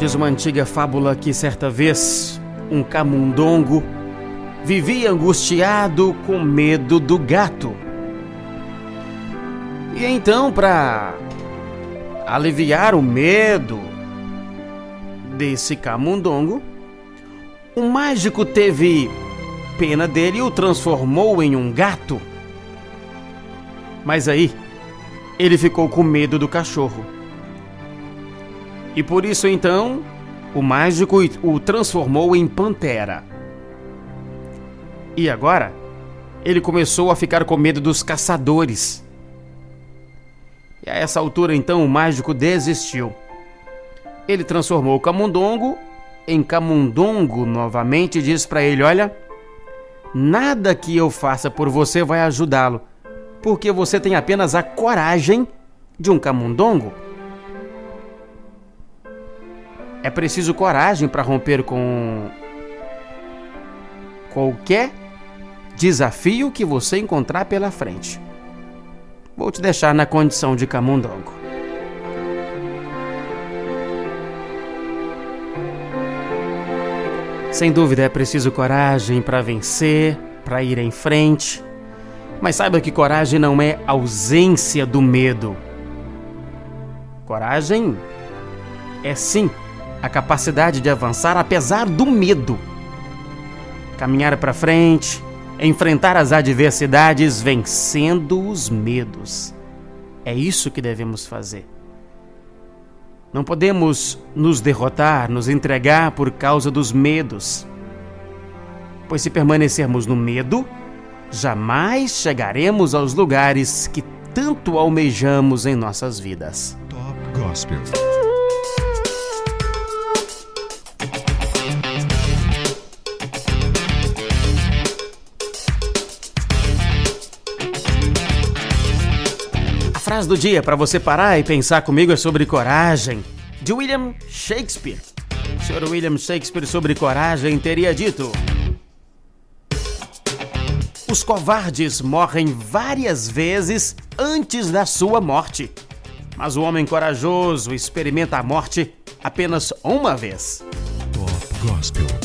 Diz uma antiga fábula que certa vez um camundongo vivia angustiado com medo do gato. E então, para aliviar o medo desse camundongo, o mágico teve pena dele e o transformou em um gato. Mas aí, ele ficou com medo do cachorro. E por isso então, o mágico o transformou em pantera. E agora, ele começou a ficar com medo dos caçadores. E a essa altura então o mágico desistiu. Ele transformou o camundongo em camundongo novamente e diz para ele: Olha, nada que eu faça por você vai ajudá-lo, porque você tem apenas a coragem de um camundongo. É preciso coragem para romper com qualquer desafio que você encontrar pela frente. Vou te deixar na condição de camundongo. Sem dúvida é preciso coragem para vencer, para ir em frente. Mas saiba que coragem não é ausência do medo. Coragem é sim a capacidade de avançar apesar do medo. Caminhar para frente, enfrentar as adversidades vencendo os medos. É isso que devemos fazer. Não podemos nos derrotar, nos entregar por causa dos medos. Pois se permanecermos no medo, jamais chegaremos aos lugares que tanto almejamos em nossas vidas. Top Gospel. Frase do dia para você parar e pensar comigo é sobre coragem, de William Shakespeare. O senhor William Shakespeare sobre coragem teria dito: Os covardes morrem várias vezes antes da sua morte, mas o homem corajoso experimenta a morte apenas uma vez. Gospel.